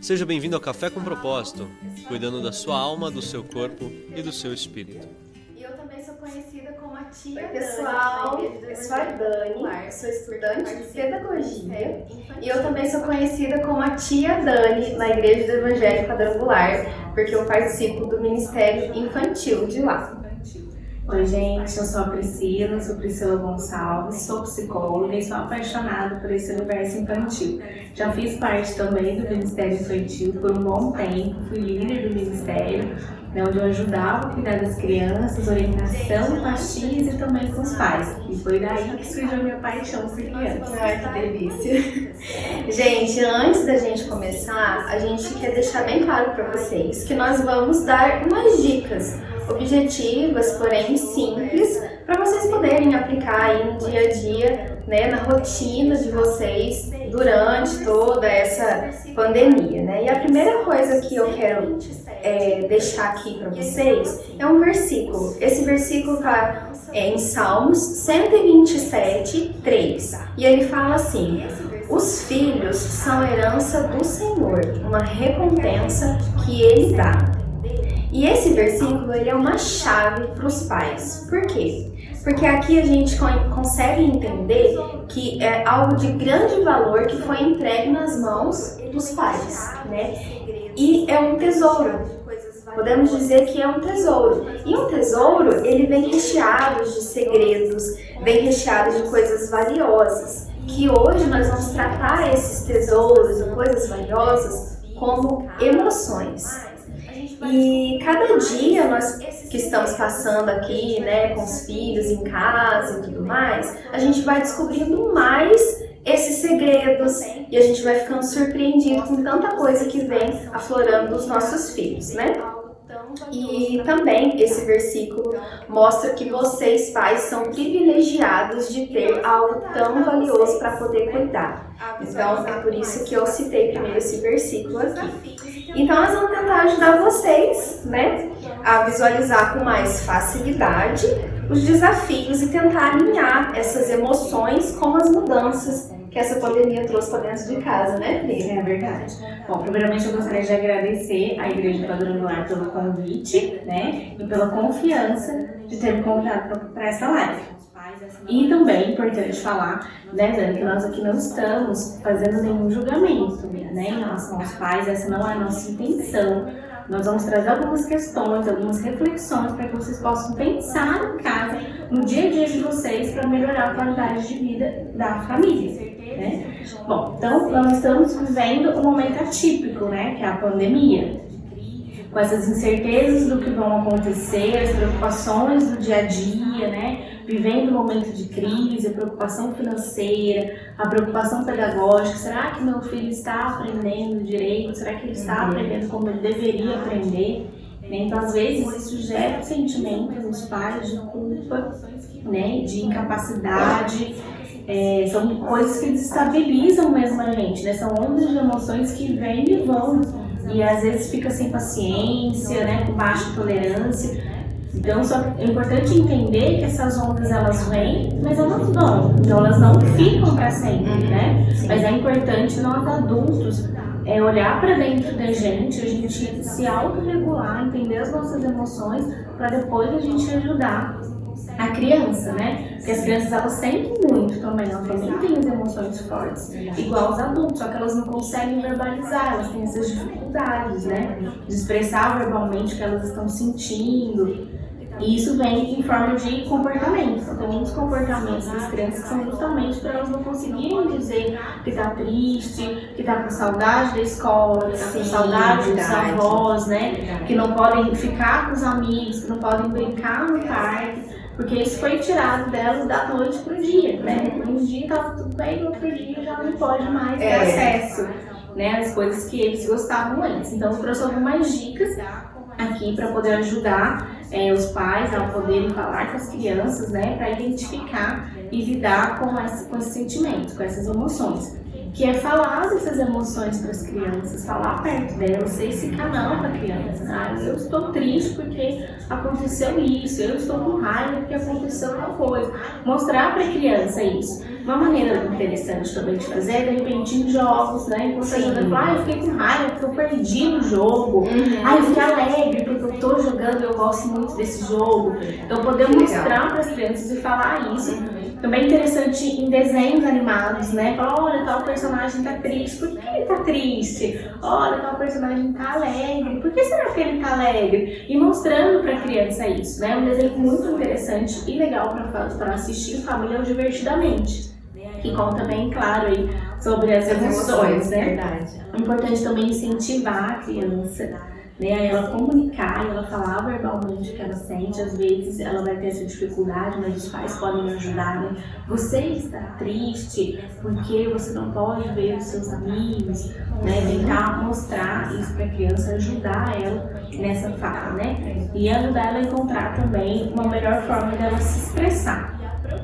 Seja bem-vindo ao Café com Propósito, cuidando da sua alma, do seu corpo e do seu espírito. E eu também sou conhecida como a tia Oi, pessoal. Dani, Eu sou a Dani, Dani, sou estudante de pedagogia. E eu também sou conhecida como a tia Dani na Igreja do Evangelho Quadrangular, porque eu participo do Ministério Infantil de lá. Oi, gente, eu sou a Priscila, sou Priscila Gonçalves, sou psicóloga e sou apaixonada por esse universo infantil. Já fiz parte também do Ministério Infantil por um bom tempo, fui líder do Ministério, né, onde eu ajudava a cuidar das crianças, orientação com as tias e também com os pais. E foi daí que surgiu a minha paixão por crianças. Ai, que delícia. Gente, antes da gente começar, a gente quer deixar bem claro para vocês que nós vamos dar umas dicas objetivas, porém simples, para vocês poderem aplicar aí no dia a dia, né, na rotina de vocês durante toda essa pandemia, né? E a primeira coisa que eu quero é, deixar aqui para vocês é um versículo. Esse versículo está é, em Salmos 127, 3. E ele fala assim: Os filhos são herança do Senhor, uma recompensa que ele dá. E esse versículo ele é uma chave para os pais. Por quê? Porque aqui a gente consegue entender que é algo de grande valor que foi entregue nas mãos dos pais, né? E é um tesouro. Podemos dizer que é um tesouro. E um tesouro, ele vem recheado de segredos, vem recheado de coisas valiosas. Que hoje nós vamos tratar esses tesouros e coisas valiosas como emoções. E cada dia nós que estamos passando aqui, né, com os filhos em casa e tudo mais, a gente vai descobrindo mais esses segredos e a gente vai ficando surpreendido com tanta coisa que vem aflorando dos nossos filhos, né? E também esse versículo mostra que vocês, pais, são privilegiados de ter algo tão valioso para poder cuidar. Então é por isso que eu citei primeiro esse versículo aqui. Então nós vamos tentar ajudar vocês, né, a visualizar com mais facilidade os desafios e tentar alinhar essas emoções com as mudanças que essa pandemia trouxe para dentro de casa, né, Pri? É verdade. Bom, primeiramente eu gostaria de agradecer à Igreja Quadrangular pelo convite, né, e pela confiança de ter me convidado para essa live. E também é importante falar, né, Dani, que nós aqui não estamos fazendo nenhum julgamento, né, em relação aos pais, essa não é a nossa intenção. Nós vamos trazer algumas questões, algumas reflexões para que vocês possam pensar em casa, no dia a dia de vocês, para melhorar a qualidade de vida da família. Né? Bom, então nós estamos vivendo um momento atípico, né, que é a pandemia com essas incertezas do que vão acontecer, as preocupações do dia a dia, né? Vivendo um momento de crise, a preocupação financeira, a preocupação pedagógica. Será que meu filho está aprendendo direito? Será que ele está Uhum. aprendendo como ele deveria aprender? Então, às vezes, isso gera sentimentos nos pais de culpa, né? de incapacidade. É, são coisas que desestabilizam mesmo a gente, né? São ondas de emoções que vêm e vão e às vezes fica sem paciência, né, com baixa tolerância. Então só é importante entender que essas ondas elas vêm, mas elas vão. Então elas não ficam para sempre, né? Mas é importante nós adultos é olhar para dentro da gente, a gente se autorregular, entender as nossas emoções, para depois a gente ajudar a criança, né? Porque as crianças elas sentem muito também, elas também têm as emoções fortes, igual os adultos, só que elas não conseguem verbalizar, elas têm essas dificuldades, né? De expressar verbalmente o que elas estão sentindo. E isso vem em forma de comportamento. Então, tem muitos comportamentos das crianças que são justamente para elas não conseguirem dizer que tá triste, que tá com saudade da escola, que tá com saudade dos avós, né? Que não podem ficar com os amigos, que não podem brincar no parque. Porque isso foi tirado delas da noite pro dia, né? Um dia tava tudo bem, no outro dia já não pode mais ter É. acesso, né? Às coisas que eles gostavam antes. Então, eu trouxe algumas dicas aqui para poder ajudar é, os pais a poderem falar com as crianças, né? Para identificar e lidar com, esse, com esses sentimentos, com essas emoções. Que é falar dessas emoções para as crianças, falar perto delas, ser esse canal para a criança. Ah, eu estou triste porque aconteceu isso, eu estou com raiva porque aconteceu uma coisa. Mostrar para a criança isso. Uma maneira interessante também de fazer é, de repente, em jogos, né? Enquanto a gente fala, ah, eu fiquei com raiva porque eu perdi no jogo. Uhum. Ah, eu fiquei alegre porque eu estou jogando, eu gosto muito desse jogo. Então, poder mostrar para as crianças e falar isso. Também interessante em desenhos animados, né? Olha, tal personagem tá triste, por que ele tá triste? Olha, tal personagem tá alegre, por que será que ele tá alegre? E mostrando pra criança isso, né? Um desenho muito interessante e legal para assistir em família Divertidamente. Que conta bem claro aí sobre as emoções, né? Verdade. É importante também incentivar a criança né, ela comunicar, ela falar verbalmente o que ela sente. Às vezes ela vai ter essa dificuldade, mas os pais podem ajudar. Né? Você está triste porque você não pode ver os seus amigos, né? Tentar mostrar isso para a criança, ajudar ela nessa fala, né? E ajudar ela a encontrar também uma melhor forma dela se expressar.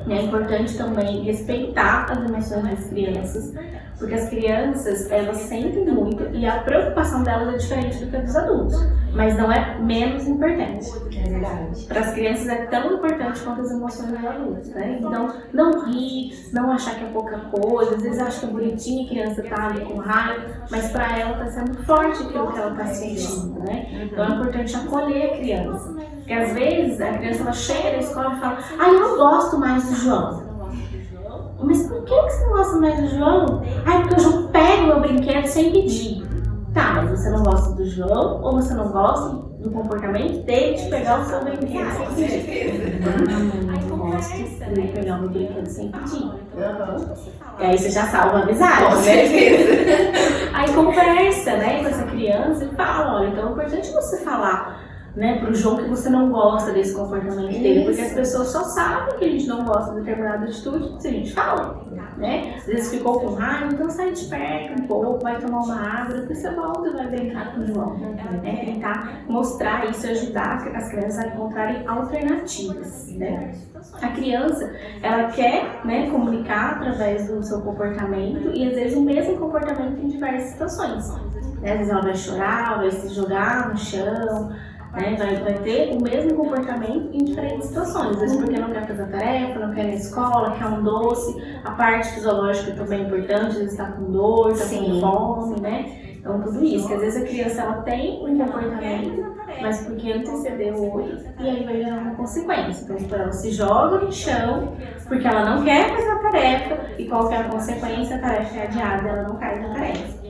É importante também respeitar as emoções das crianças, porque as crianças, elas sentem muito e a preocupação delas é diferente do que a dos adultos, mas não é menos importante. É verdade. Para as crianças é tão importante quanto as emoções dos adultos, né? Então, não rir, não achar que é pouca coisa, às vezes acha que é bonitinho a criança tá ali com raiva, mas para ela tá sendo forte aquilo que ela tá sentindo, né? Então é importante acolher a criança. Porque às vezes a criança ela chega na escola e fala, ah, eu não gosto mais do João. Mas por que você não gosta mais do João? Ah, porque o João pega o meu brinquedo sem pedir. Tá, mas você não gosta do João ou você não gosta do comportamento dele de pegar o seu brinquedo sem pedir? Não, não gosto dele pegar o meu brinquedo sem pedir. Uhum. E aí você já salva a amizade, Com né? certeza. Aí conversa, né, com essa criança e fala, olha, então é importante você falar né, pro João que você não gosta desse comportamento dele, porque as pessoas só sabem que a gente não gosta de determinada atitude se a gente fala, né? Às vezes ficou com raiva, então sai de perto um pouco, vai tomar uma água, depois você volta e vai brincar com o João, né? Tentar mostrar isso, ajudar as crianças a encontrarem alternativas, né? A criança, ela quer, né, comunicar através do seu comportamento e às vezes o mesmo comportamento em diversas situações. Né? Às vezes ela vai chorar, vai se jogar no chão, né? Vai, vai ter o mesmo comportamento em diferentes situações. Às vezes porque não quer fazer a tarefa, não quer ir na escola, quer um doce. A parte fisiológica também é importante, às vezes está com dor, está com fome, né? Então tudo isso, que às vezes a criança ela tem um comportamento, mas porque antecedeu o outro, e aí vai gerar uma consequência. Então tipo, ela se joga no chão, porque ela não quer fazer a tarefa, e qual que é a consequência? A tarefa é adiada, ela não cai na tarefa.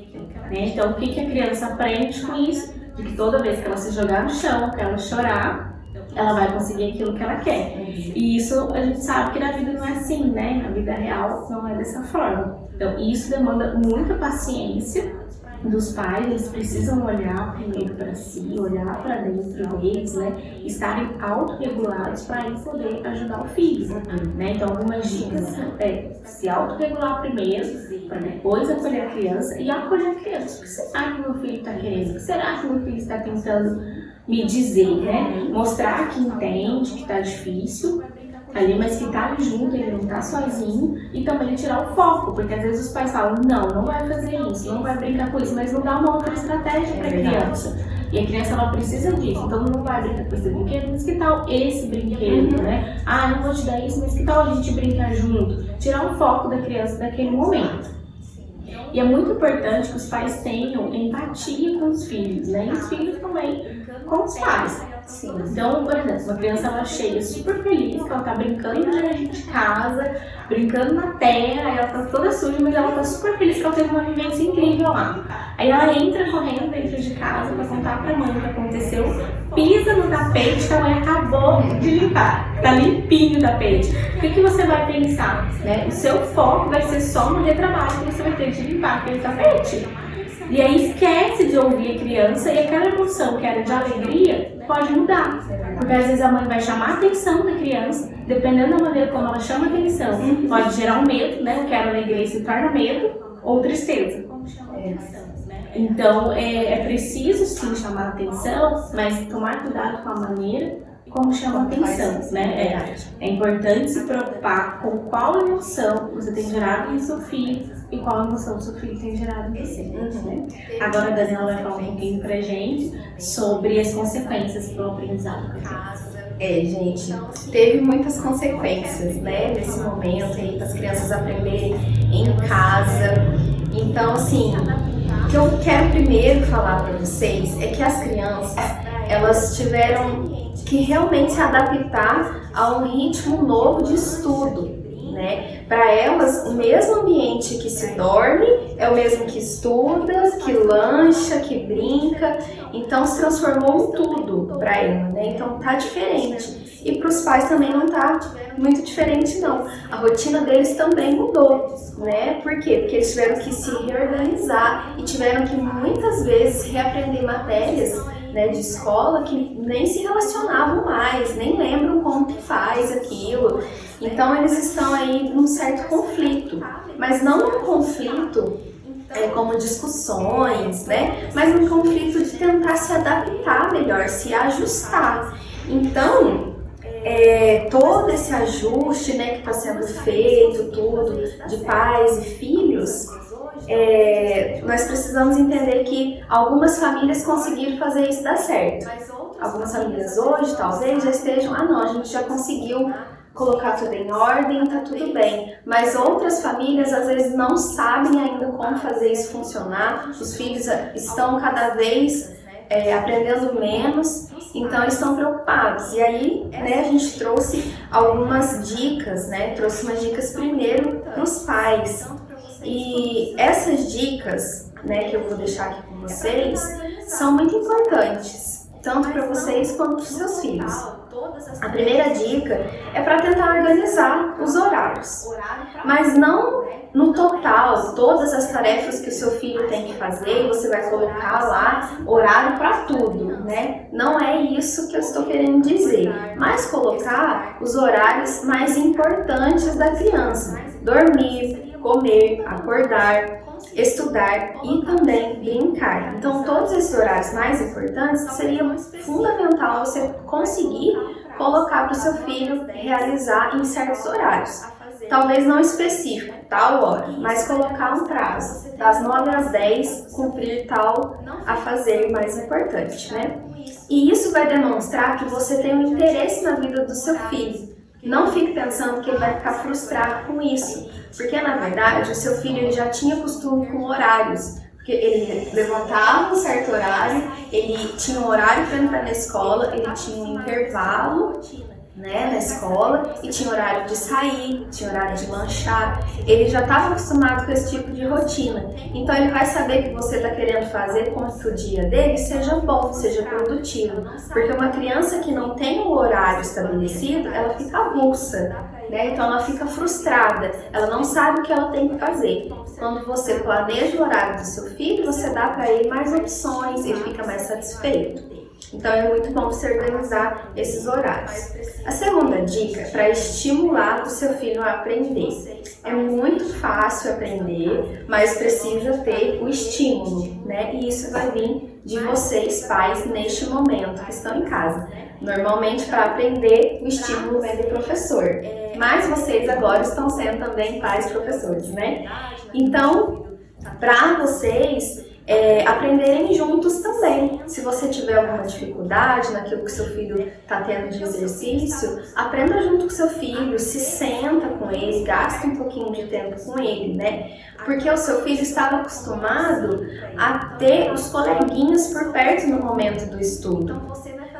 Né? Então o que, que a criança aprende com isso? De que toda vez que ela se jogar no chão, que ela chorar, ela vai conseguir aquilo que ela quer. E isso a gente sabe que na vida não é assim, né? Na vida real não é dessa forma. Então isso demanda muita paciência dos pais, eles precisam olhar primeiro para si, olhar para dentro deles, né? Estarem autorregulados para poder ajudar o filho, né? Então, algumas dicas é se autorregular primeiro, para depois acolher a criança e acolher a criança. O que será que meu filho está querendo? O que será que meu filho está tentando me dizer, né? Mostrar que entende, que está difícil, ali, mas que tá ali junto, ele não tá sozinho, e também tirar o foco, porque às vezes os pais falam, não, não vai fazer isso, não vai brincar com isso, mas não dá uma outra estratégia para a criança. E a criança ela precisa disso, então não vai brincar com esse brinquedo, mas que tal esse brinquedo, né? Ah, não vou te dar isso, mas que tal a gente brincar junto? Tirar o foco da criança daquele momento. E é muito importante que os pais tenham empatia com os filhos, né? E os filhos também com os pais. Sim. Então, por exemplo, uma criança ela chega super feliz que ela tá brincando de casa, brincando na terra, ela tá toda suja, mas ela tá super feliz que ela teve uma vivência incrível lá. Aí ela entra correndo dentro de casa para contar pra mãe o que aconteceu, pisa no tapete que a mãe acabou de limpar. Tá limpinho o tapete. O que, que você vai pensar? Né? O seu foco vai ser só no retrabalho que você vai ter de limpar aquele tapete. E aí esquece de ouvir a criança e aquela emoção que era de alegria pode mudar. Porque às vezes a mãe vai chamar a atenção da criança, dependendo da maneira como ela chama a atenção, pode gerar um medo, né? O que era alegria se torna medo ou tristeza. Então é, é preciso sim chamar a atenção, mas tomar cuidado com a maneira como chama atenção, né? É, é importante se preocupar com qual emoção você tem gerado em seu filho e qual emoção seu filho tem gerado em você. Né? Agora a Daniela vai falar um pouquinho pra gente sobre as consequências do aprendizado É, gente, teve muitas consequências, né, nesse momento aí, para as crianças aprenderem em casa. Então, assim, o que eu quero primeiro falar para vocês é que as crianças, elas tiveram que realmente se adaptar a um ritmo novo de estudo. Né? Para elas, o mesmo ambiente que se dorme é o mesmo que estuda, que lancha, que brinca. Então se transformou tudo para ela, né? Então tá diferente. E para os pais também não tá muito diferente não. A rotina deles também mudou, né? Por quê? Porque eles tiveram que se reorganizar e tiveram que muitas vezes reaprender matérias né, de escola que nem se relacionavam mais, nem lembram como que faz aquilo. Então eles estão aí num certo conflito, mas não um conflito é, como discussões, né? Mas um conflito de tentar se adaptar melhor, se ajustar. Então, é, todo esse ajuste né, que está sendo feito, tudo, de pais e filhos, é, nós precisamos entender que algumas famílias conseguiram fazer isso dar certo. Algumas famílias hoje, talvez, já estejam, ah não, a gente já conseguiu colocar tudo em ordem, tá tudo bem. Mas outras famílias às vezes não sabem ainda como fazer isso funcionar. Os filhos estão cada vez é, aprendendo menos, então eles estão preocupados. E aí, né, a gente trouxe algumas dicas, né? Trouxe umas dicas primeiro para os pais. E essas dicas, né, que eu vou deixar aqui com vocês, são muito importantes, tanto para vocês quanto para os seus filhos. A primeira dica é para tentar organizar os horários, mas não no total, todas as tarefas que o seu filho tem que fazer, você vai colocar lá horário para tudo, né? Não é isso que eu estou querendo dizer, mas colocar os horários mais importantes da criança: dormir, comer, acordar, estudar e também brincar. Então, todos esses horários mais importantes seria fundamental você conseguir colocar para o seu filho realizar em certos horários. Talvez não específico, tal hora, mas colocar um prazo, das 9 às 10, cumprir tal a fazer mais importante, né? E isso vai demonstrar que você tem um interesse na vida do seu filho. Não fique pensando que ele vai ficar frustrado com isso, porque na verdade o seu filho ele já tinha costume com horários. Porque ele levantava um certo horário, ele tinha um horário para entrar na escola, ele tinha um intervalo né, na escola e tinha horário de sair, tinha horário de lanchar. Ele já estava acostumado com esse tipo de rotina. Então ele vai saber que você está querendo fazer com que o dia dele seja bom, seja produtivo. Porque uma criança que não tem um horário estabelecido, ela fica avulsa. Né? Então ela fica frustrada, ela não sabe o que ela tem que fazer. Quando você planeja o horário do seu filho, você dá para ele mais opções, ele fica mais satisfeito. Então é muito bom você organizar esses horários. A segunda dica é para estimular o seu filho a aprender. É muito fácil aprender, mas precisa ter o estímulo, né? E isso vai vir de vocês, pais, neste momento que estão em casa. Normalmente, para aprender, o estímulo vem do professor. Mas vocês agora estão sendo também pais professores, né? Então, para vocês, é, aprenderem juntos também. Se você tiver alguma dificuldade naquilo que seu filho está tendo de exercício, aprenda junto com seu filho, se senta com ele, gasta um pouquinho de tempo com ele, né? Porque o seu filho estava acostumado a ter os coleguinhas por perto no momento do estudo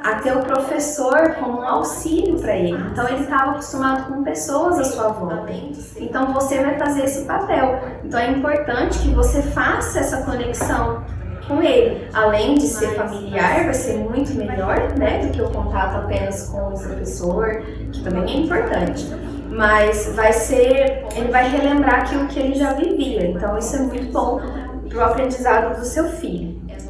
a ter o professor como um auxílio para ele. Então ele estava acostumado com pessoas à sua volta. Então você vai fazer esse papel. Então é importante que você faça essa conexão com ele. Além de ser familiar, vai ser muito melhor, né, do que o contato apenas com o professor, que também é importante. Mas vai ser, ele vai relembrar aquilo que ele já vivia. Então isso é muito bom para o aprendizado do seu filho.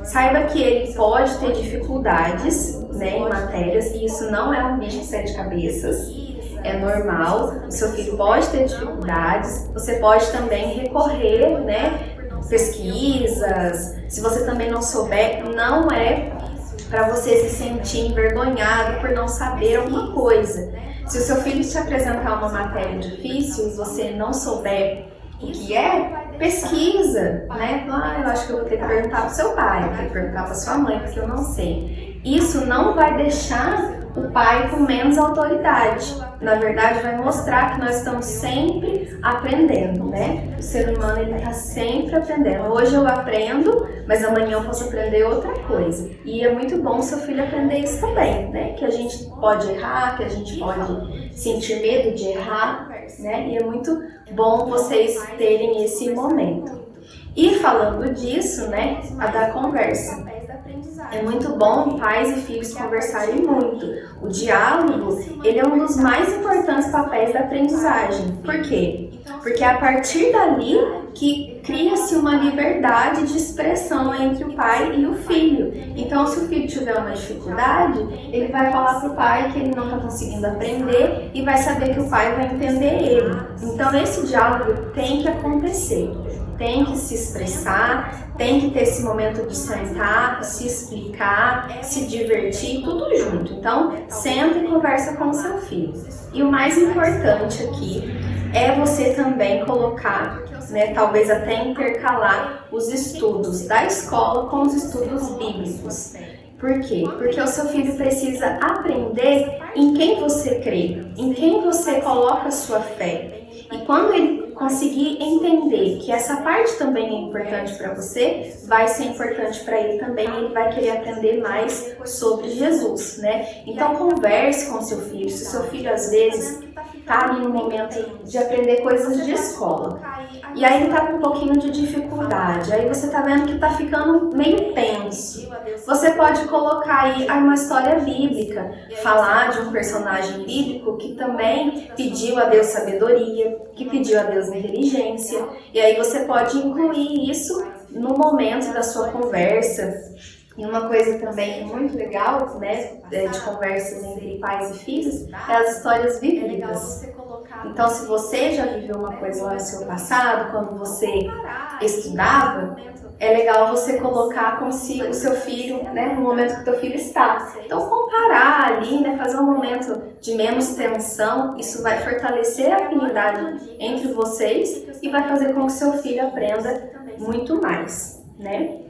Saiba que ele pode ter dificuldades né, em matérias e isso não é um bicho de sete cabeças. É normal, o seu filho pode ter dificuldades, você pode também recorrer, né, pesquisas. Se você também não souber, não é para você se sentir envergonhado por não saber alguma coisa. Se o seu filho te apresentar uma matéria difícil e você não souber o que é, pesquisa, né? Ah, eu acho que eu vou ter que perguntar pro seu pai, vou ter que perguntar pra sua mãe, porque eu não sei. Isso não vai deixar o pai com menos autoridade. Na verdade, vai mostrar que nós estamos sempre aprendendo, né? O ser humano ele está sempre aprendendo. Hoje eu aprendo, mas amanhã eu posso aprender outra coisa. E é muito bom seu filho aprender isso também, né? Que a gente pode errar, que a gente pode sentir medo de errar, né? E é muito bom vocês terem esse momento. E falando disso, né, a da conversa. É muito bom pais e filhos conversarem muito. O diálogo, ele é um dos mais importantes papéis da aprendizagem. Por quê? Porque é a partir dali que cria-se uma liberdade de expressão entre o pai e o filho. Então, se o filho tiver uma dificuldade, ele vai falar para o pai que ele não está conseguindo aprender e vai saber que o pai vai entender ele. Então, esse diálogo tem que acontecer tem que se expressar, tem que ter esse momento de sentar, se explicar, se divertir, tudo junto. Então, sempre conversa com o seu filho. E o mais importante aqui é você também colocar, né, talvez até intercalar os estudos da escola com os estudos bíblicos. Por quê? Porque o seu filho precisa aprender em quem você crê, em quem você coloca a sua fé. E quando ele conseguir entender que essa parte também é importante para você, vai ser importante para ele também, ele vai querer aprender mais sobre Jesus, né? Então converse com seu filho. Se seu filho às vezes tá ali no momento de aprender coisas de escola. E aí ele tá com um pouquinho de dificuldade. Aí você tá vendo que tá ficando meio tenso. Você pode colocar aí uma história bíblica, falar de um personagem bíblico que também pediu a Deus sabedoria, que pediu a Deus inteligência. E aí você pode incluir isso no momento da sua conversa, e uma coisa também muito legal, né, é, de conversas entre pais e filhos, é as histórias vividas. Então, se você já viveu uma coisa lá no seu passado, quando você estudava, é legal você colocar com si, o seu filho, né, no momento que o teu filho está. Então, comparar ali, né, fazer um momento de menos tensão, isso vai fortalecer a afinidade entre vocês e vai fazer com que o seu filho aprenda muito mais, né?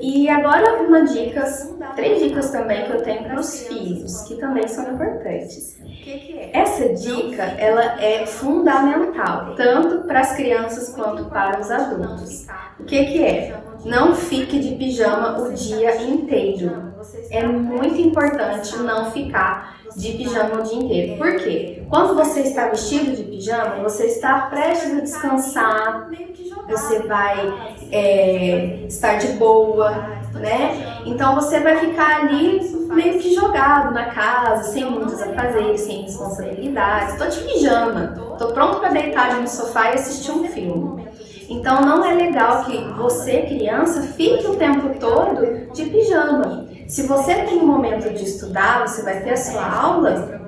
E agora uma dicas, três dicas também que eu tenho para os filhos, que também são importantes. Essa dica, ela é fundamental, tanto para as crianças quanto para os adultos. O que que é? Não fique de pijama o dia inteiro. É muito importante não ficar de pijama o dia inteiro. Por quê? Quando você está vestido de pijama, você está prestes a descansar, você vai é, estar de boa, né? Então você vai ficar ali meio que jogado na casa, sem muitos afazeres, sem responsabilidades. Tô de pijama, tô pronto para deitar no sofá e assistir um filme. Então não é legal que você, criança, fique o tempo todo de pijama. Se você tem um momento de estudar, você vai ter a sua aula,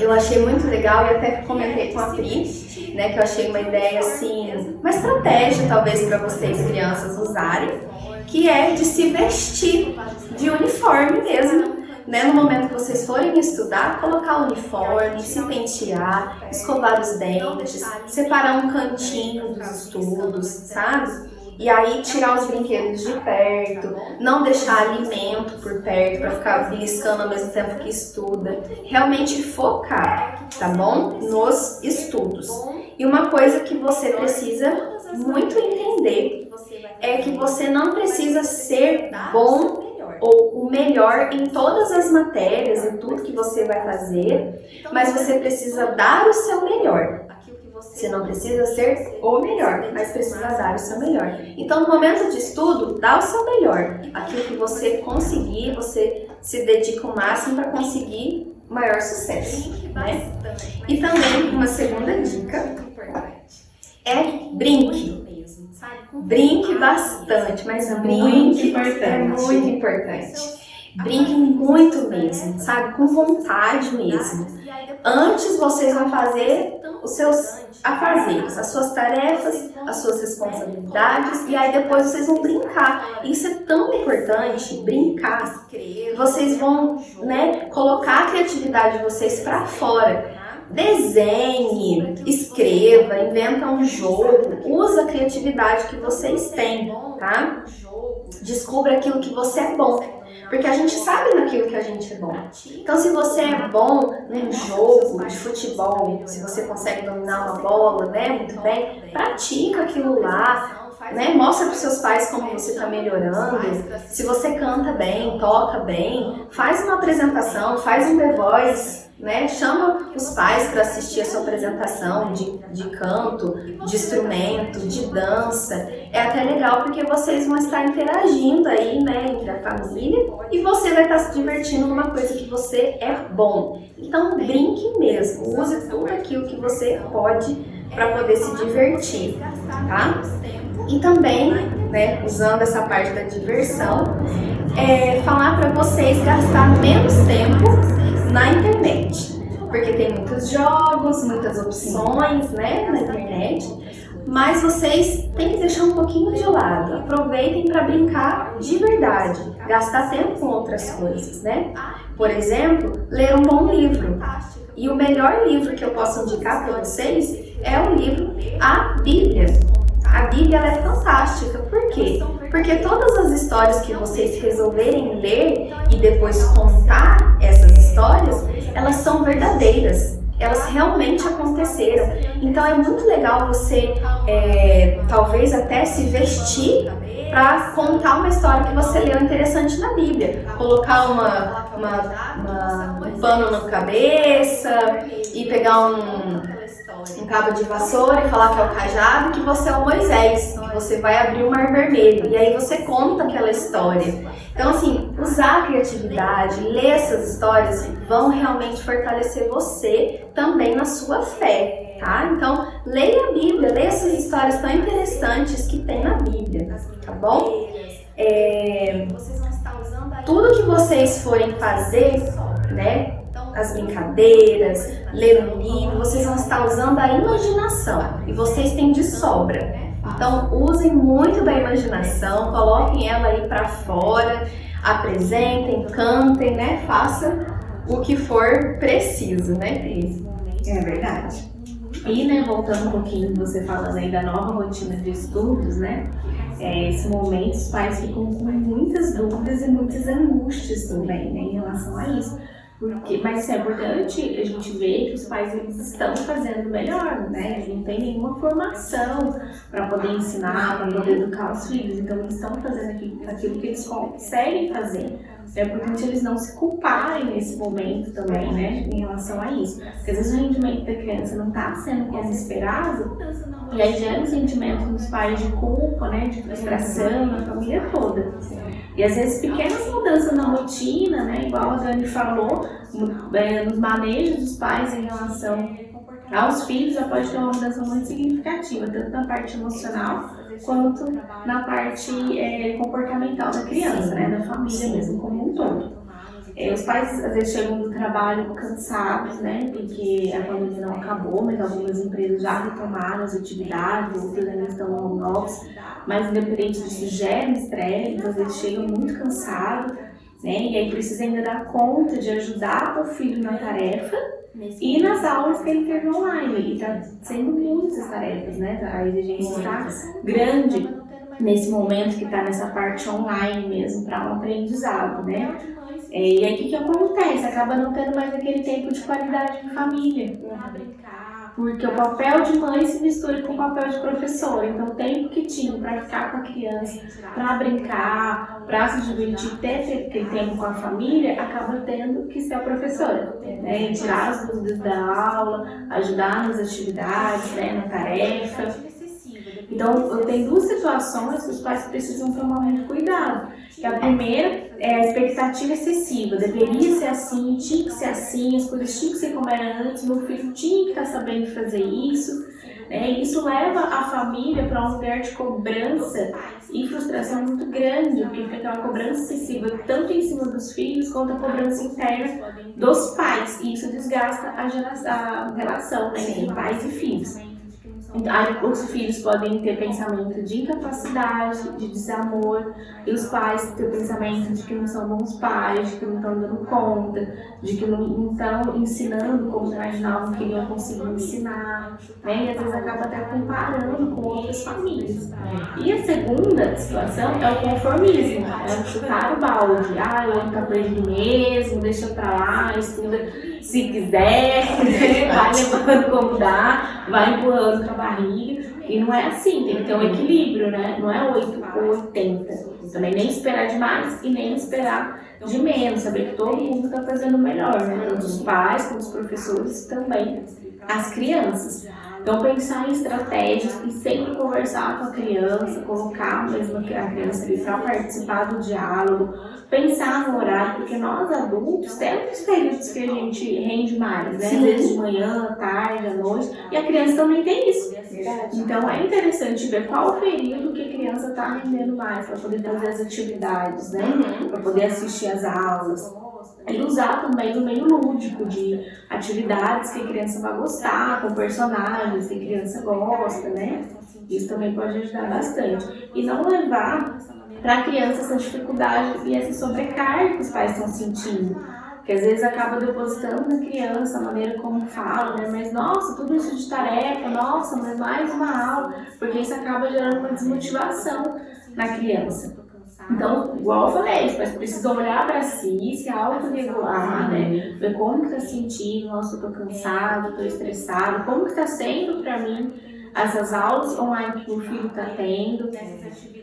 eu achei muito legal e até comentei com a Pri, né, que eu achei uma ideia assim, uma estratégia talvez para vocês crianças usarem, que é de se vestir de uniforme mesmo, né, no momento que vocês forem estudar, colocar o uniforme, se pentear, escovar os dentes, separar um cantinho dos estudos, sabe? E aí tirar os brinquedos de perto, não deixar alimento por perto para ficar beliscando ao mesmo tempo que estuda. Realmente focar, tá bom? Nos estudos. E uma coisa que você precisa muito entender é que você não precisa ser bom ou o melhor em todas as matérias e tudo que você vai fazer, mas você precisa dar o seu melhor. Você não precisa ser o melhor, mas precisa dar o seu melhor. Então, no momento de estudo, dá o seu melhor. Aquilo que você conseguir, você se dedica o máximo para conseguir maior sucesso. Né? E também uma segunda dica é brinque. Brinque bastante, mas brinque é muito importante. Brinquem muito mesmo, sabe? Com vontade mesmo. Antes vocês vão fazer os seus afazeres, as suas tarefas, as suas responsabilidades e aí depois vocês vão brincar. Isso é tão importante, brincar. Vocês vão, né, colocar a criatividade de vocês para fora. Desenhe, escreva, inventa um jogo, usa a criatividade que vocês têm, tá? Descubra aquilo que você é bom. Porque a gente sabe naquilo que a gente é bom. Então, se você é bom num jogo de futebol, se você consegue dominar uma bola, né, muito bem, pratica aquilo lá. Né? Mostra para seus pais como você está melhorando. Se você canta bem, toca bem, faz uma apresentação, faz um The Voice, né? Chama os pais para assistir a sua apresentação de, de canto, de instrumento, de dança. É até legal porque vocês vão estar interagindo aí, né, entre a família e você vai estar se divertindo numa coisa que você é bom. Então brinque mesmo, use tudo aquilo que você pode para poder se divertir, tá? E também, né, usando essa parte da diversão, é, falar para vocês gastar menos tempo na internet. Porque tem muitos jogos, muitas opções né, na internet. Mas vocês têm que deixar um pouquinho de lado. Aproveitem para brincar de verdade, gastar tempo com outras coisas, né? Por exemplo, ler um bom livro. E o melhor livro que eu posso indicar para vocês é o livro A Bíblia. A Bíblia é fantástica. Por quê? Porque todas as histórias que vocês resolverem ler e depois contar essas histórias, elas são verdadeiras. Elas realmente aconteceram. Então é muito legal você, é, talvez até se vestir para contar uma história que você leu interessante na Bíblia. Colocar uma, uma, uma um pano na cabeça e pegar um, um cabo de vassoura e falar que é o cajado, que você é o Moisés, que você vai abrir o mar vermelho. E aí você conta aquela história. Então, assim, usar a criatividade, ler essas histórias vão realmente fortalecer você também na sua fé, tá? Então, leia a Bíblia, leia essas histórias tão interessantes que tem na Bíblia, tá bom? É, tudo que vocês forem fazer, né? As brincadeiras, ler um livro, vocês vão estar usando a imaginação e vocês têm de sobra. Então usem muito da imaginação, coloquem ela aí para fora, apresentem, cantem, né? Faça o que for preciso, né, Cris? É verdade. E, né, voltando um pouquinho, você falando aí da nova rotina de estudos, né? É, esse momento os pais ficam com muitas dúvidas e muitas angústias também, né, em relação a isso. Porque, mas é importante a gente ver que os pais eles estão fazendo melhor, né? Eles não têm nenhuma formação para poder ensinar, para poder educar os filhos. Então eles estão fazendo aquilo, aquilo que eles conseguem fazer. É importante eles não se culparem nesse momento também, né? Em relação a isso. Porque às vezes o rendimento da criança não está sendo como esperado, e aí gera um sentimento nos pais de culpa, né? De frustração na família toda. E às vezes pequenas mudanças na rotina, né, igual a Dani falou, é, nos manejos dos pais em relação aos filhos, já pode ter uma mudança muito significativa, tanto na parte emocional quanto na parte é, comportamental da criança, né, da família mesmo como um todo. É, os pais às vezes chegam do trabalho cansados, né? Porque a pandemia não acabou, mas algumas empresas já retomaram as atividades, outras ainda estão home office. Mas independente disso, gera estresse, então às vezes chegam muito cansados, né? E aí precisa ainda dar conta de ajudar o filho na tarefa e nas aulas que ele teve online. E está sendo muitas tarefas, né? A exigência está grande nesse momento que está nessa parte online mesmo para um aprendizado, né? É, e aí o que, que acontece? Acaba não tendo mais aquele tempo de qualidade em família. Porque o papel de mãe se mistura com o papel de professor. Então, o tempo que tinha para ficar com a criança, para brincar, para se divertir, ter aquele tempo com a família, acaba tendo que ser a professora. Né? Tirar as dúvidas da aula, ajudar nas atividades, né? na tarefa. Então, eu tenho duas situações que os pais precisam tomar muito cuidado. Que a primeira é a expectativa excessiva. Deveria ser assim, tinha que ser assim, as coisas tinham que ser como era antes, meu filho tinha que estar sabendo fazer isso. Né? Isso leva a família para um lugar de cobrança e frustração muito grande, porque fica aquela cobrança excessiva tanto em cima dos filhos quanto a cobrança interna dos pais. E isso desgasta a, geração, a relação né, entre pais e filhos. Os filhos podem ter pensamento de incapacidade, de desamor, e os pais ter pensamento de que não são bons pais, de que não estão dando conta, de que não estão ensinando como imaginavam que iriam conseguir ensinar, né? E às vezes acaba até comparando com outras famílias. E a segunda situação é o conformismo, é chutar o balde. Ah, eu tá perdido mesmo, deixa pra lá, estuda se quiser, vai levando como dá, vai empurrando com a barriga. E não é assim, tem que ter um equilíbrio, né? Não é 8 ou 80. Também nem esperar demais e nem esperar de menos, saber que todo mundo está fazendo o melhor, né? Tanto os pais, como os professores, também as crianças. Então, pensar em estratégias e sempre conversar com a criança, colocar mesmo a criança ali para participar do diálogo, pensar no horário, porque nós adultos temos períodos que a gente rende mais, né? Às vezes de manhã, tarde, à noite, e a criança também tem isso. Então, é interessante ver qual o período que a criança está rendendo mais para poder fazer as atividades, né? Uhum. Para poder assistir às aulas e usar também no meio lúdico de atividades que a criança vai gostar, com personagens que a criança gosta, né? Isso também pode ajudar bastante. E não levar para a criança essa dificuldade e essa sobrecarga que os pais estão sentindo. Que às vezes acaba depositando na criança a maneira como fala, né? Mas nossa, tudo isso de tarefa, nossa, mas mais uma aula, porque isso acaba gerando uma desmotivação na criança. Então, igual eu falei, os pais precisam olhar para si, se autorregular, né? Ver como que tá sentindo, nossa, eu tô cansado, tô estressado, como que tá sendo para mim essas aulas online que o filho está tendo,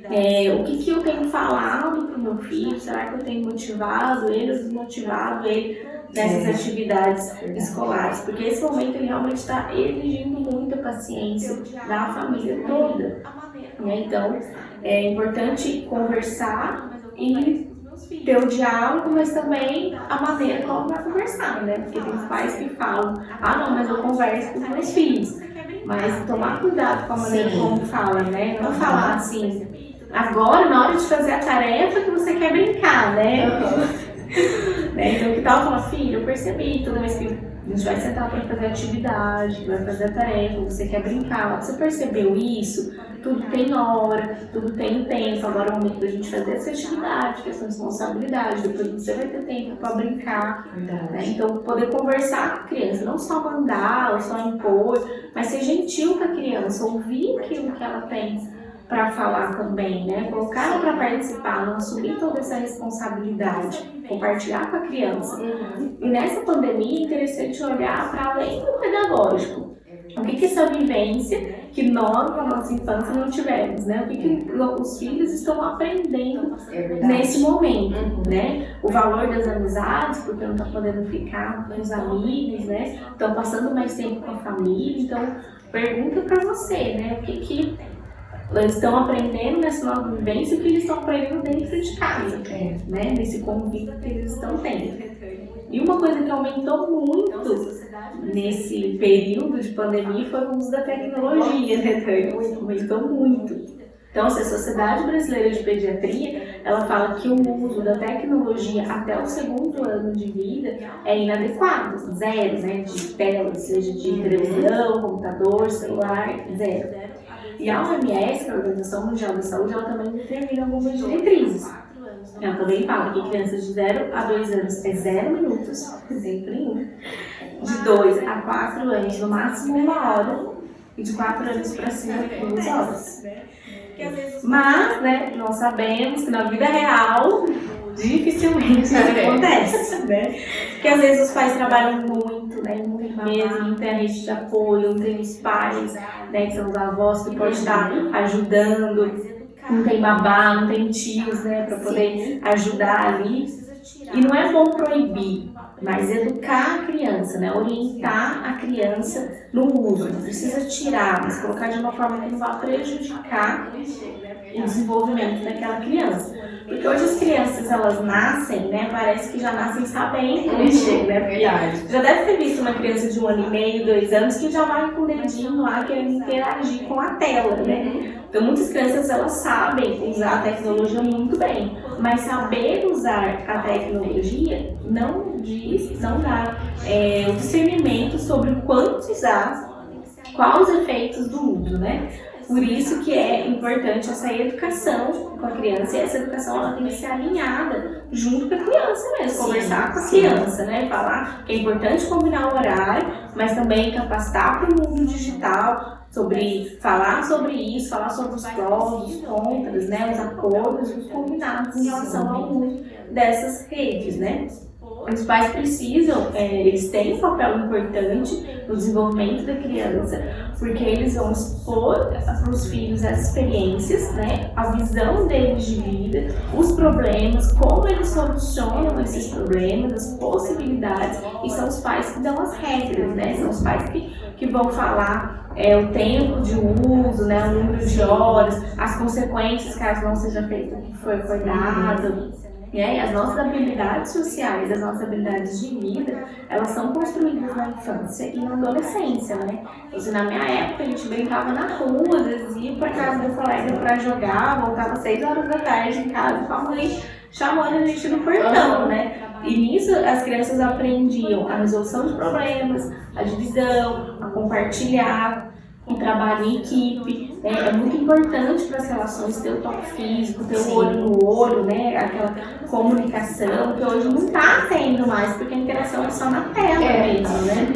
é, o que, que eu tenho falado para o meu filho, será que eu tenho motivado ele desmotivado ele nessas é. atividades escolares? Porque esse momento ele realmente está exigindo muita paciência da família toda. Né? Então, é importante conversar e ter o diálogo, mas também a maneira como vai conversar, né? Porque tem pais que falam, ah não, mas eu converso com os meus filhos. Mas tomar cuidado com a maneira Sim. como fala, né? Não falar assim, agora na hora de fazer a tarefa que você quer brincar, né? Uhum. né? Então que tal falar, filho, eu percebi toda vez que a gente vai sentar para fazer atividade, vai fazer a tarefa, você quer brincar. Você percebeu isso? Tudo tem hora, tudo tem tempo. Agora é o momento da gente fazer essa atividade, que é responsabilidade. Depois você vai ter tempo para brincar. Né? Então, poder conversar com a criança, não só mandar, ou só impor, mas ser gentil com a criança, ouvir aquilo que ela tem para falar também, né? Colocar ela para participar, não assumir toda essa responsabilidade, compartilhar com a criança. Uhum. E nessa pandemia é interessante olhar para além do pedagógico. O que, que essa vivência que nós, na nossa infância, não tivemos, né? O que, que os filhos estão aprendendo é nesse momento, uhum. né? O valor das amizades, porque não estão podendo ficar com os amigos, né? Estão passando mais tempo com a família. Então, pergunta para você, né? O que que eles estão aprendendo nessa nova vivência o que eles estão aprendendo dentro de casa, né? Nesse convívio que eles estão tendo. E uma coisa que aumentou muito nesse período de pandemia foi o uso da tecnologia, né? Aumentou muito. Então, se a Sociedade Brasileira de Pediatria, ela fala que o uso da tecnologia até o segundo ano de vida é inadequado, zero, né, de tela, seja de televisão, computador, celular, zero. E a OMS, é a Organização Mundial da Saúde, ela também determina algumas diretrizes. Ela também fala que crianças de 0 a 2 anos é 0 minutos, tempo nenhum. De 2 a 4 anos, no máximo uma hora. E de 4 anos para cima, duas horas. Mas, né, nós sabemos que na vida real dificilmente isso acontece, né? Porque às vezes os pais trabalham muito, né? Muito mesmo, não tem a rede de apoio, não tem os pais, né? Que são os avós que podem estar ajudando, não tem babá, não tem tios, né? Para poder ajudar ali. E não é bom proibir, mas educar a criança, né? Orientar a criança no uso. Não precisa tirar, mas colocar de uma forma que não vá prejudicar o desenvolvimento daquela criança. Porque hoje as crianças, elas nascem, né? Parece que já nascem sabendo mexer, né? Verdade. Já deve ter visto uma criança de um ano e meio, dois anos, que já vai com o dedinho lá querendo interagir com a tela, né? Então muitas crianças, elas sabem usar a tecnologia muito bem. Mas saber usar a tecnologia não diz, não dá é, o discernimento sobre o quanto usar, quais os efeitos do uso, né? Por isso que é importante essa educação com a criança e essa educação ela tem que ser alinhada junto com a criança mesmo, Sim, conversar com a sim. criança, né? Falar que é importante combinar o horário, mas também capacitar para o mundo digital, sobre falar sobre isso, falar sobre os prós, os contras, né? Os acordos os combinados em relação ao uso dessas redes, né? Os pais precisam, é, eles têm um papel importante no desenvolvimento da criança, porque eles vão expor para os filhos as experiências, né, a visão deles de vida, os problemas, como eles solucionam esses problemas, as possibilidades, e são os pais que dão as regras, né, são os pais que, que vão falar é, o tempo de uso, né, o número de horas, as consequências caso não seja feito o que foi acordado. Né? E as nossas habilidades sociais, as nossas habilidades de vida, elas são construídas na infância e na adolescência, né? Então, na minha época a gente brincava na rua, às vezes ia para casa do colega para jogar, voltava 6 horas da tarde em casa com a mãe chamando a gente no portão, né? E nisso as crianças aprendiam a resolução de problemas, a divisão, a compartilhar, o trabalho em equipe. É, é muito importante para as relações ter o toque físico, ter o olho no olho, né? Aquela comunicação que hoje não está tendo mais, porque a interação é só na tela É. mesmo, né?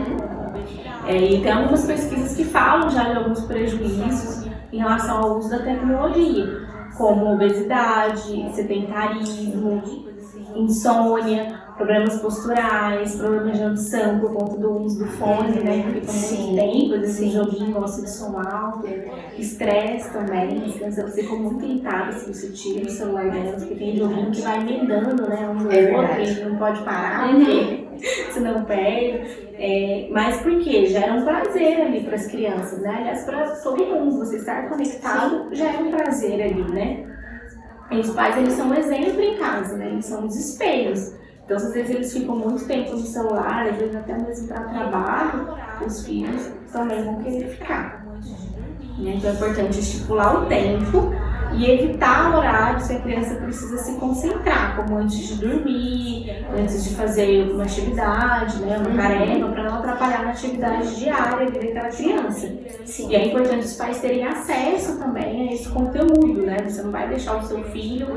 É, e tem algumas pesquisas que falam já de alguns prejuízos em relação ao uso da tecnologia, como obesidade, sedentarismo, insônia, problemas posturais, problemas de audição por conta do uso do fone, né? Que fica muito tempo, joguinho gosta de som alto, estresse também, as crianças ficam muito irritadas se você tira o celular delas, porque tem joguinho que vai emendando, né? Um no É outro, não pode parar, Uhum. porque senão perde. É, mas por quê? Gera um prazer ali para as crianças, né? Aliás, para todo mundo, você estar conectado já é um prazer ali, né? E os pais, eles são um exemplo em casa, né? Eles são os espelhos. Então, às vezes eles ficam muito tempo no celular, às vezes até mesmo para trabalho, os filhos também vão querer ficar. Né? Então, é importante estipular o tempo e evitar horários que a criança precisa se concentrar, como antes de dormir, antes de fazer uma atividade, né, uma tarefa, para não atrapalhar na atividade diária daquela criança. Sim. E é importante os pais terem acesso também esse conteúdo, né? Você não vai deixar o seu filho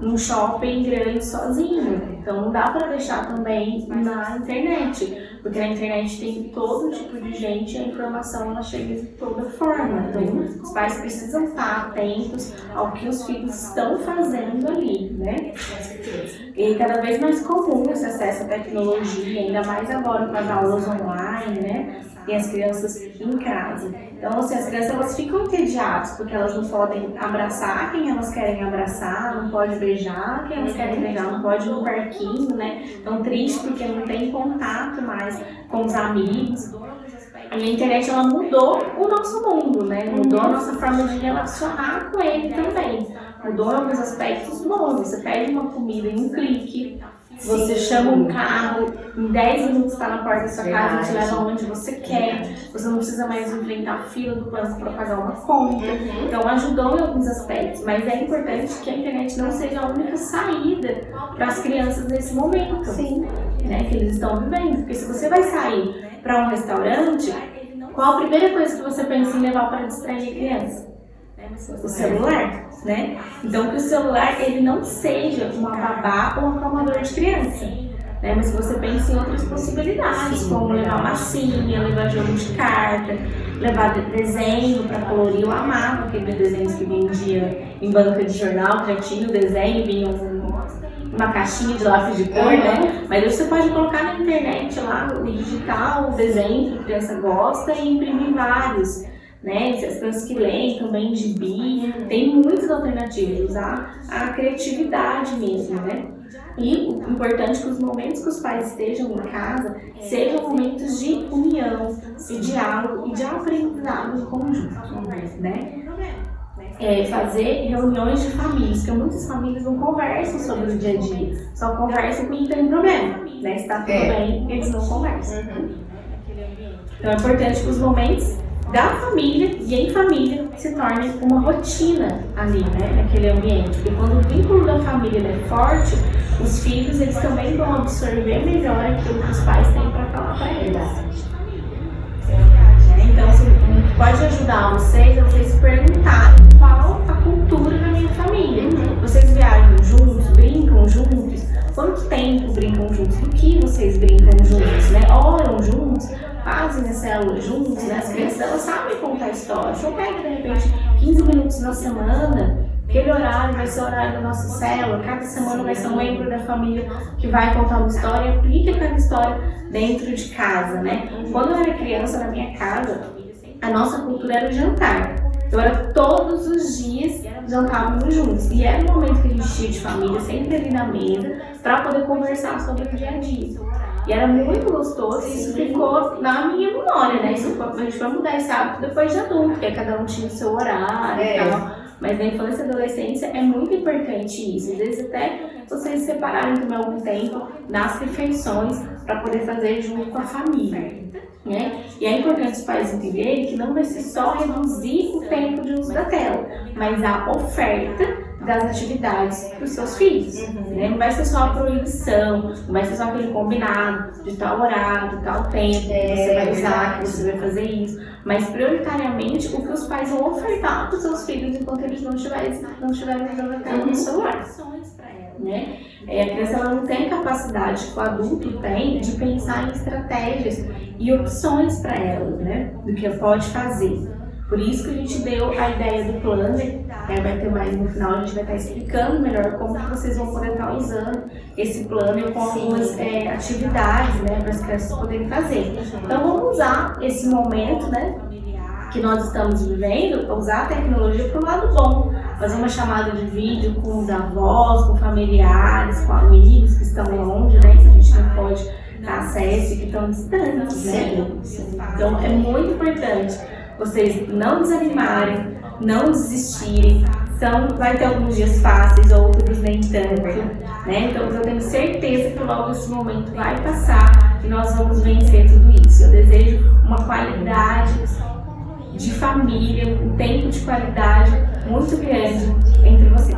num shopping grande sozinho. Então não dá para deixar também na internet, porque na internet tem todo tipo de gente e a informação ela chega de toda forma. Então os pais precisam estar atentos ao que os filhos estão fazendo ali, né? E cada vez mais comum esse acesso à tecnologia, ainda mais agora com as aulas online, né? E as crianças em casa. Então, assim, as crianças elas ficam entediadas porque elas não podem abraçar quem elas querem abraçar, não pode beijar quem elas querem beijar, não pode ir no parquinho, né? Tão triste porque não tem contato mais com os amigos. A internet ela mudou o nosso mundo, né? Mudou a nossa forma de relacionar com ele também. Mudou alguns aspectos bons. Você pede uma comida em um clique, você chama um carro, em 10 minutos está na porta da sua casa e te Verdade. leva onde você quer. Você não precisa mais enfrentar a fila do banco para pagar uma conta. Então ajudou em alguns aspectos, mas é importante que a internet não seja a única saída para as crianças nesse momento Sim. né, que eles estão vivendo. Porque se você vai sair para um restaurante, qual a primeira coisa que você pensa em levar para distrair a criança? O celular, né? Então que o celular ele não seja uma babá ou um acalmador de criança. Né? Mas você pense em outras possibilidades, Sim, como levar massinha, levar jogo de carta, levar de- desenho para colorir. Eu amava aquele desenhos que vendia em banca de jornal, que já tinha o desenho, vinha um- uma caixinha de lápis de cor, né? Mas você pode colocar na internet lá, no digital, o desenho que a criança gosta e imprimir vários. Né? Se As crianças que leem também gibi, tem muitas alternativas, usar a criatividade mesmo, né? E o importante é que os momentos que os pais estejam em casa sejam momentos de união, de diálogo e de aprendizado em conjunto, né? é, fazer reuniões de famílias, porque muitas famílias não conversam sobre o dia a dia, só conversam quando tem problema, né? Se tá tudo É. bem, eles não conversam. Então é importante que os momentos da família e em família se tornem uma rotina ali, né, naquele ambiente. Porque quando o vínculo da família é forte, os filhos eles também vão absorver melhor aquilo que os pais têm para falar para eles. Então, assim, pode ajudar vocês é vocês perguntarem qual a cultura da minha família. Vocês viajam juntos, brincam juntos? Quanto tempo brincam juntos? Do que vocês brincam juntos? Né? Oram juntos? Fazem a célula juntos? Né? As crianças elas sabem contar história. Se eu pego, de repente, 15 minutos na semana, aquele horário vai ser o horário da nossa célula. Cada semana vai ser um membro da família que vai contar uma história e aplica aquela história dentro de casa, né? Quando eu era criança, na minha casa, a nossa cultura era o jantar. Então era todos os dias jantávamos juntos. E era o momento que a gente tinha de família, sempre ali na mesa, para poder conversar sobre o dia a dia. E era muito gostoso e isso ficou na minha memória, né? Isso a gente foi mudar esse hábito depois de adulto, porque cada um tinha o seu horário É. e tal. Mas na infância e adolescência é muito importante isso. Às vezes até vocês se separarem também algum tempo nas refeições para poder fazer junto com a família. Né? E é importante os pais entenderem que não vai ser só reduzir o tempo de uso da tela, mas a oferta das atividades para os seus filhos. Né? Não vai ser só a proibição, não vai ser só aquele combinado de tal horário, de tal tempo É, você vai usar, verdade. que você vai fazer isso, mas prioritariamente o que os pais vão ofertar para os seus filhos enquanto eles não estiverem não a tela no celular. Né? É, a criança ela não tem capacidade que o adulto tem de pensar em estratégias e opções para ela, né? Do que pode fazer. Por isso que a gente deu a ideia do planner, né? vai ter mais no final, a gente vai estar explicando melhor como que vocês vão poder estar usando esse planner com algumas é, atividades, né, para as crianças poderem fazer. Então vamos usar esse momento, né, que nós estamos vivendo, usar a tecnologia para o lado bom. Fazer uma chamada de vídeo com os avós, com familiares, com amigos que estão longe, né, que a gente não pode ter acesso e que estão distantes, né? Então é muito importante vocês não desanimarem, não desistirem. São, vai ter alguns dias fáceis, outros nem tanto, né? Então eu tenho certeza que logo esse momento vai passar e nós vamos vencer tudo isso. Eu desejo uma qualidade de família, um tempo de qualidade muito grande entre vocês.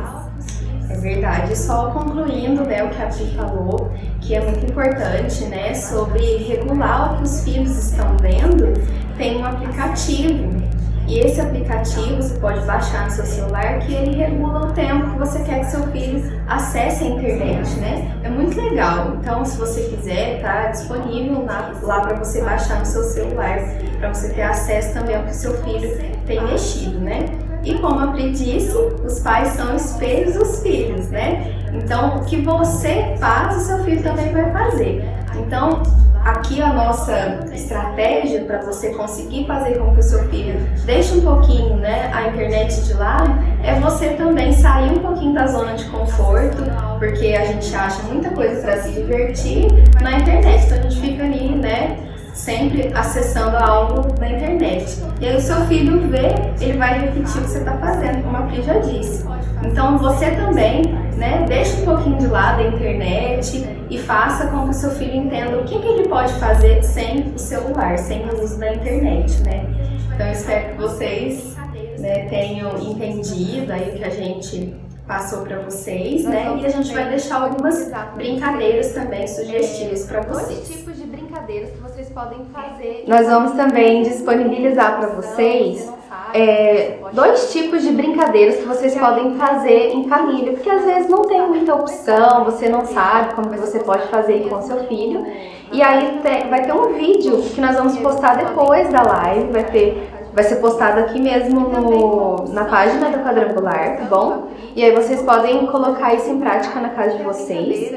É verdade. Só concluindo né, o que a Pri falou, que é muito importante, né, sobre regular o que os filhos estão vendo, tem um aplicativo. E esse aplicativo você pode baixar no seu celular que ele regula o tempo que você quer que seu filho acesse a internet, né? É muito legal. Então, se você quiser, tá disponível lá, lá para você baixar no seu celular, para você ter acesso também ao que seu filho tem mexido, né? E como a Pri disse, os pais são espelhos dos filhos, né? Então, o que você faz, o seu filho também vai fazer. Então, aqui a nossa estratégia para você conseguir fazer com que o seu filho deixe um pouquinho né, a internet de lado é você também sair um pouquinho da zona de conforto, porque a gente acha muita coisa para se divertir na internet. Então, a gente fica ali, né? sempre acessando algo na internet. E aí o seu filho vê, ele vai repetir o que você está fazendo, como a Pri já disse. Então você também, né, deixa um pouquinho de lado a internet e faça com que o seu filho entenda o que, que ele pode fazer sem o celular, sem o uso da internet, né? Então eu espero que vocês né, tenham entendido aí o que a gente passou para vocês, né? E a gente vai deixar algumas brincadeiras também sugestivas para Dois vocês. tipos de brincadeiras que vocês podem fazer. Nós vamos também disponibilizar para vocês é, dois tipos de brincadeiras que vocês podem fazer em família, porque às vezes não tem muita opção, você não sabe como você pode fazer com seu filho. E aí vai ter um vídeo que nós vamos postar depois da live, vai ter vai ser postado aqui mesmo no, na página do quadrangular, tá bom? E aí vocês podem colocar isso em prática na casa de vocês.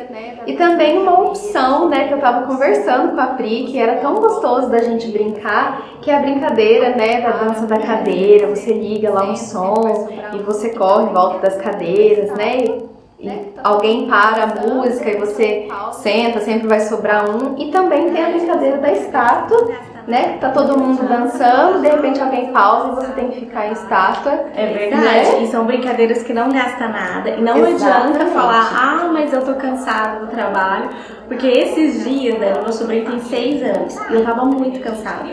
E também uma opção, né, que eu tava conversando com a Pri, que era tão gostoso da gente brincar, que é a brincadeira, né, da dança da cadeira. Você liga lá um som e você corre em volta das cadeiras, né? E alguém para a música e você senta, sempre vai sobrar um. E também tem a brincadeira da estátua, né? Tá todo mundo dançando, de repente alguém pausa e você tem que ficar em estátua. É verdade. Né? E são brincadeiras que não gastam nada. E não Exatamente. adianta falar, ah, mas eu tô cansado do trabalho. Porque esses dias, né, meu sobrinho tem seis anos e eu tava muito cansada.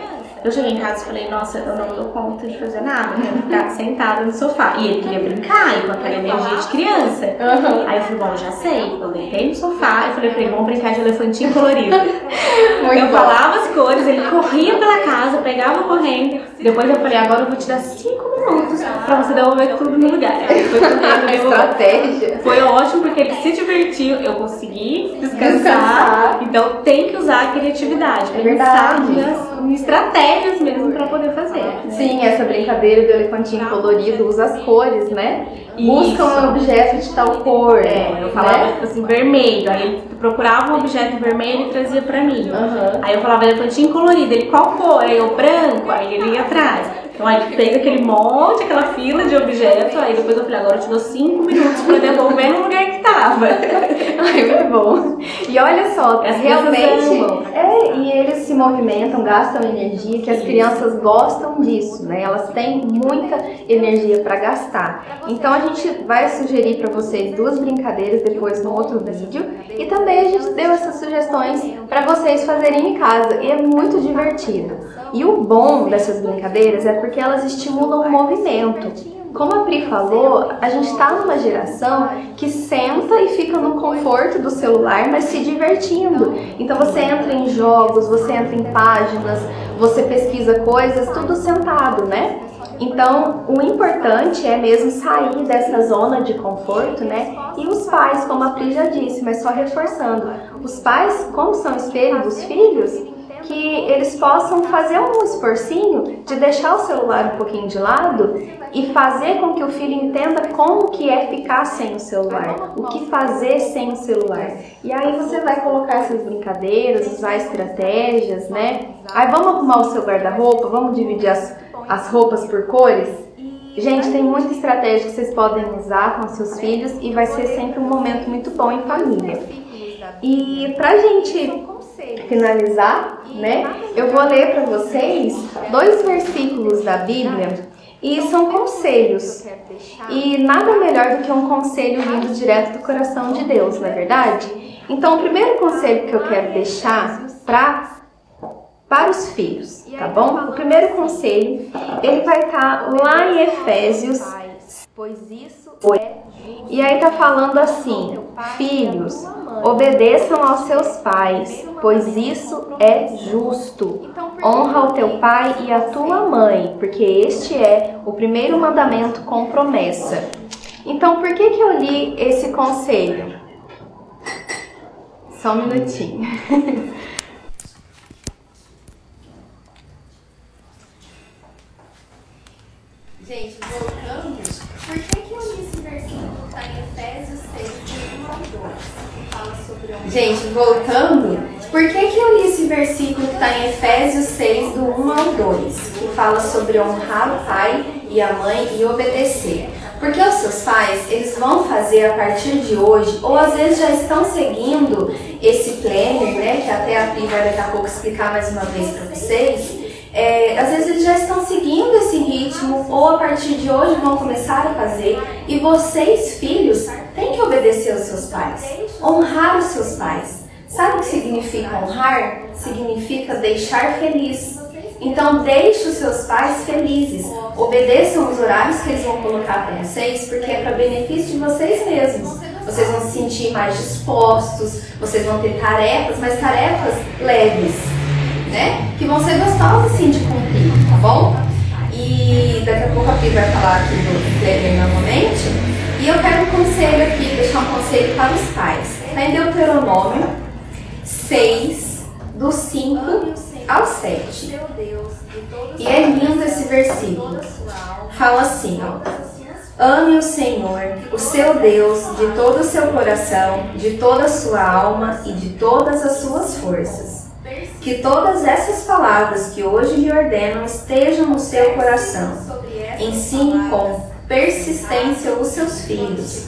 Eu cheguei em casa e falei, nossa, eu não dou conta de fazer nada, eu quero ficar sentada no sofá. E ele queria brincar, e com aquela energia de criança. Uhum. Aí eu falei, bom, já sei. Eu deitei no sofá e falei ele, vamos brincar de elefantinho colorido. eu bom. falava as cores, ele corria pela casa, pegava correndo. Depois eu falei, agora eu vou te dar cinco minutos pra você devolver tudo no lugar. Aí foi devolveu. Estratégia. Foi ótimo porque ele se divertiu, eu consegui descansar. Descansar. Então tem que usar a criatividade, É pensar em estratégias mesmo pra poder fazer. né? Sim, essa brincadeira do elefantinho colorido usa as cores, né? Busca um objeto de tal cor. É, eu falava né? assim, vermelho. Aí ele procurava um objeto vermelho e trazia pra mim. Aham. Aí eu falava elefantinho colorido, ele qual cor? Aí eu branco, aí ele ia atrás. Então aí fez aquele monte, aquela fila de objetos, aí depois eu falei, agora eu te dou cinco minutos pra devolver no lugar que tava. Ai, muito bom. E olha só, As realmente. amam. É, e eles se movimentam, gastam energia, que as crianças gostam disso, né? Elas têm muita energia para gastar. Então a gente vai sugerir para vocês duas brincadeiras depois no outro vídeo. E também a gente deu essas sugestões para vocês fazerem em casa. E é muito divertido. E o bom dessas brincadeiras é porque elas estimulam o movimento. Como a Pri falou, a gente está numa geração que senta e fica no conforto do celular, mas se divertindo. Então você entra em jogos, você entra em páginas, você pesquisa coisas, tudo sentado, né? Então, o importante é mesmo sair dessa zona de conforto, né? E os pais, como a Pri já disse, mas só reforçando, os pais, como são espelho dos filhos, que eles possam fazer um esforcinho de deixar o celular um pouquinho de lado e fazer com que o filho entenda como que é ficar sem o celular, o que fazer sem o celular. E aí você vai colocar essas brincadeiras, usar estratégias, né? Aí vamos arrumar o seu guarda-roupa, vamos dividir as, as roupas por cores. Gente, tem muita estratégia que vocês podem usar com seus filhos e vai ser sempre um momento muito bom em família. E pra gente finalizar, né, eu vou ler para vocês dois versículos da Bíblia e são conselhos. E nada melhor do que um conselho vindo direto do coração de Deus, não é verdade? Então, o primeiro conselho que eu quero deixar para para os filhos, tá bom? O primeiro conselho, ele vai estar lá em Efésios Pois isso Oi. E aí tá falando assim: Filhos, obedeçam aos seus pais, pois isso é justo. Honra o teu pai e a tua mãe, porque este é o primeiro mandamento com promessa. Então, por que que eu li esse conselho? Só um minutinho. Gente, voltando, por que, que eu li esse versículo que está em Efésios 6, de 1 ao 2, que fala sobre honra? Gente, voltando, por que, que eu li esse versículo que está em Efésios 6, do 1 ao 2, que fala sobre honrar o pai e a mãe e obedecer? Porque os seus pais, eles vão fazer a partir de hoje, ou às vezes já estão seguindo esse planner, né, que até a Pri vai daqui a pouco explicar mais uma vez para vocês, é, às vezes eles já estão seguindo esse ritmo ou a partir de hoje vão começar a fazer e vocês, filhos, que obedecer aos seus pais, honrar os seus pais. Sabe o que significa honrar? Significa deixar feliz. Então deixe os seus pais felizes, obedeçam os horários que eles vão colocar para vocês, porque é para benefício de vocês mesmos. Vocês vão se sentir mais dispostos, vocês vão ter tarefas, mas tarefas leves né? Que vão ser gostosas assim de cumprir, tá bom? E daqui a pouco a Pi vai falar aqui do planner novamente. E eu quero um conselho aqui, deixar um conselho para os pais. Está em Deuteronômio 6, do 5 ao 7. E é lindo esse versículo. Fala assim, ó. Ame o Senhor, o seu Deus, de todo o seu coração, de toda a sua alma e de todas as suas forças. Que todas essas palavras que hoje lhe ordenam estejam no seu coração. Ensine com persistência os seus filhos.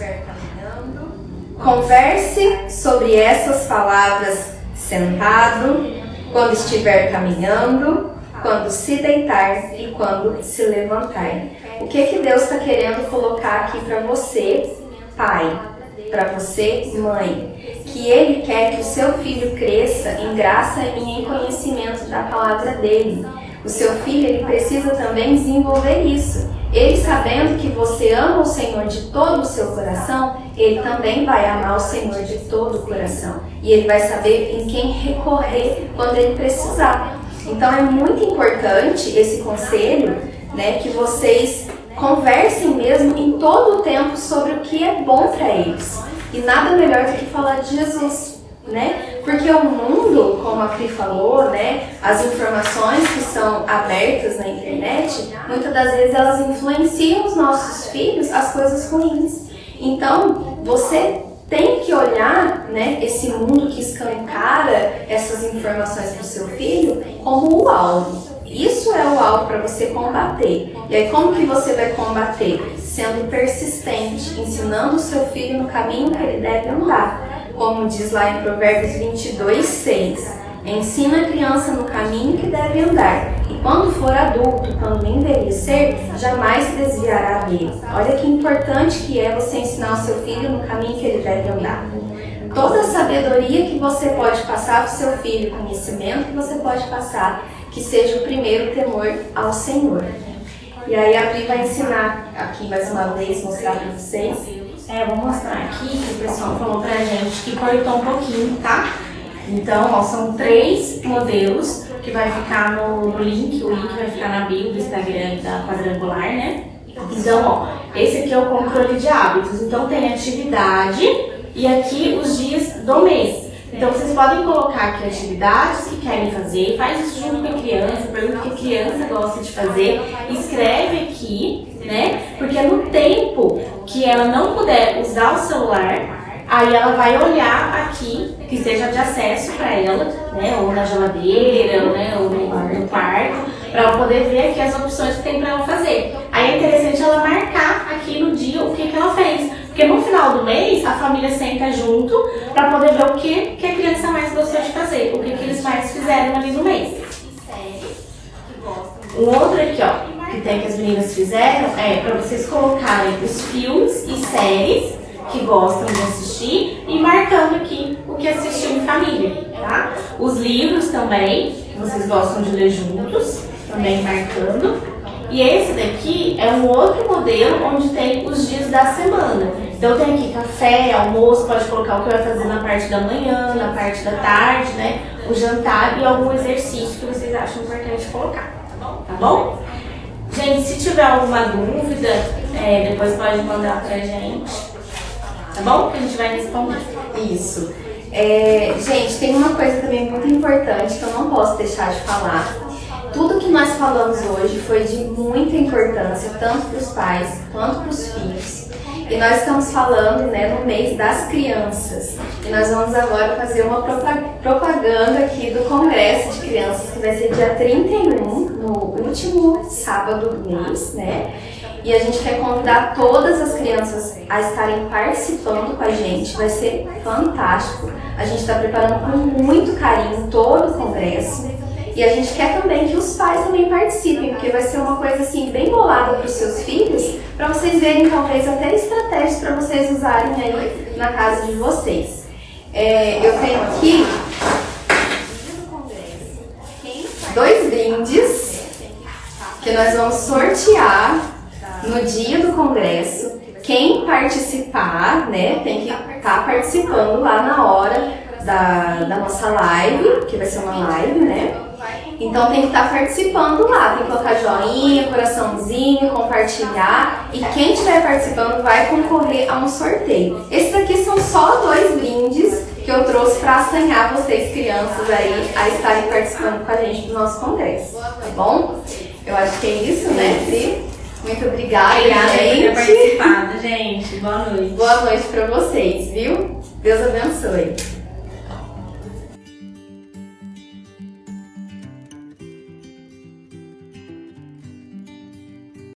Converse sobre essas palavras sentado, quando estiver caminhando, quando se deitar e quando se levantar. O que que Deus está querendo colocar aqui para você, pai, para você, mãe? Que Ele quer que o seu filho cresça em graça e em conhecimento da palavra dele. O seu filho ele precisa também desenvolver isso. Ele sabendo que você ama o Senhor de todo o seu coração, ele também vai amar o Senhor de todo o coração. E ele vai saber em quem recorrer quando ele precisar. Então é muito importante esse conselho, né, que vocês conversem mesmo em todo o tempo sobre o que é bom para eles. E nada melhor do que falar de Jesus, né? Porque o mundo, como a Cri falou, né, as informações que são abertas na internet, muitas das vezes elas influenciam os nossos filhos as coisas ruins. Então, você tem que olhar né, esse mundo que escancara essas informações para o seu filho como o alvo. Isso é o alvo para você combater. E aí, como que você vai combater? Sendo persistente, ensinando o seu filho no caminho que ele deve andar. Como diz lá em Provérbios 22, 6. Ensina a criança no caminho que deve andar, e quando for adulto, quando envelhecer, jamais se desviará dele. Olha que importante que é você ensinar o seu filho no caminho que ele deve andar. Toda a sabedoria que você pode passar para o seu filho, conhecimento que você pode passar, que seja o primeiro temor ao Senhor. E aí a Pri vai ensinar aqui mais uma vez, mostrar para vocês. É, vou mostrar aqui que o pessoal falou pra gente que cortou um pouquinho, tá? Então, ó, são três modelos que vai ficar no link, o link vai ficar na bio do Instagram da Quadrangular, né? Então, ó, esse aqui é o controle de hábitos. Então tem atividade e aqui os dias do mês. Então vocês podem colocar aqui atividades que querem fazer, faz isso junto com a criança, pergunta o que a criança gosta de fazer, escreve aqui, né? Porque no tempo que ela não puder usar o celular, Aí ela vai olhar aqui, que seja de acesso para ela, né? Ou na geladeira, né? Ou no, quarto, para ela poder ver aqui as opções que tem para ela fazer. Aí é interessante ela marcar aqui no dia o que, que ela fez. Porque no final do mês a família senta junto para poder ver o que, que a criança mais gostou de fazer, o que, que eles mais fizeram ali no mês. Um outro aqui, ó, que tem que as meninas fizeram, é para vocês colocarem os filmes e séries que gostam de assistir e marcando aqui o que assistiu em família, tá? Os livros também, que vocês gostam de ler juntos, também marcando. E esse daqui é um outro modelo onde tem os dias da semana. Então tem aqui café, almoço, pode colocar o que vai fazer na parte da manhã, na parte da tarde, né? O jantar e algum exercício que vocês acham importante colocar. Tá bom? Gente, se tiver alguma dúvida, é, depois pode mandar pra gente tá bom? Que a gente vai responder. Isso. É, gente, tem uma coisa também muito importante que eu não posso deixar de falar. Tudo que nós falamos hoje foi de muita importância, tanto para os pais quanto para os filhos. E nós estamos falando né, no mês das crianças. E nós vamos agora fazer uma propaganda aqui do Congresso de Crianças, que vai ser dia 31, no último sábado do mês, né? E a gente quer convidar todas as crianças a estarem participando com a gente. Vai ser fantástico. A gente está preparando com muito carinho todo o congresso. E a gente quer também que os pais também participem, porque vai ser uma coisa assim bem bolada para os seus filhos, para vocês verem talvez até estratégias para vocês usarem aí na casa de vocês. É, eu tenho aqui dois brindes que nós vamos sortear no dia do congresso, quem participar, né, tem que estar tá participando lá na hora da, da nossa live, que vai ser uma live, né? Então tem que estar tá participando lá, tem que colocar joinha, coraçãozinho, compartilhar e quem estiver participando vai concorrer a um sorteio. Esses aqui são só dois brindes que eu trouxe para assanhar vocês crianças aí a estarem participando com a gente do nosso congresso, tá bom? Eu acho que é isso, né, Pri? Muito obrigada, obrigada gente. por ter participado, gente. Boa noite. Boa noite para vocês, viu? Deus abençoe.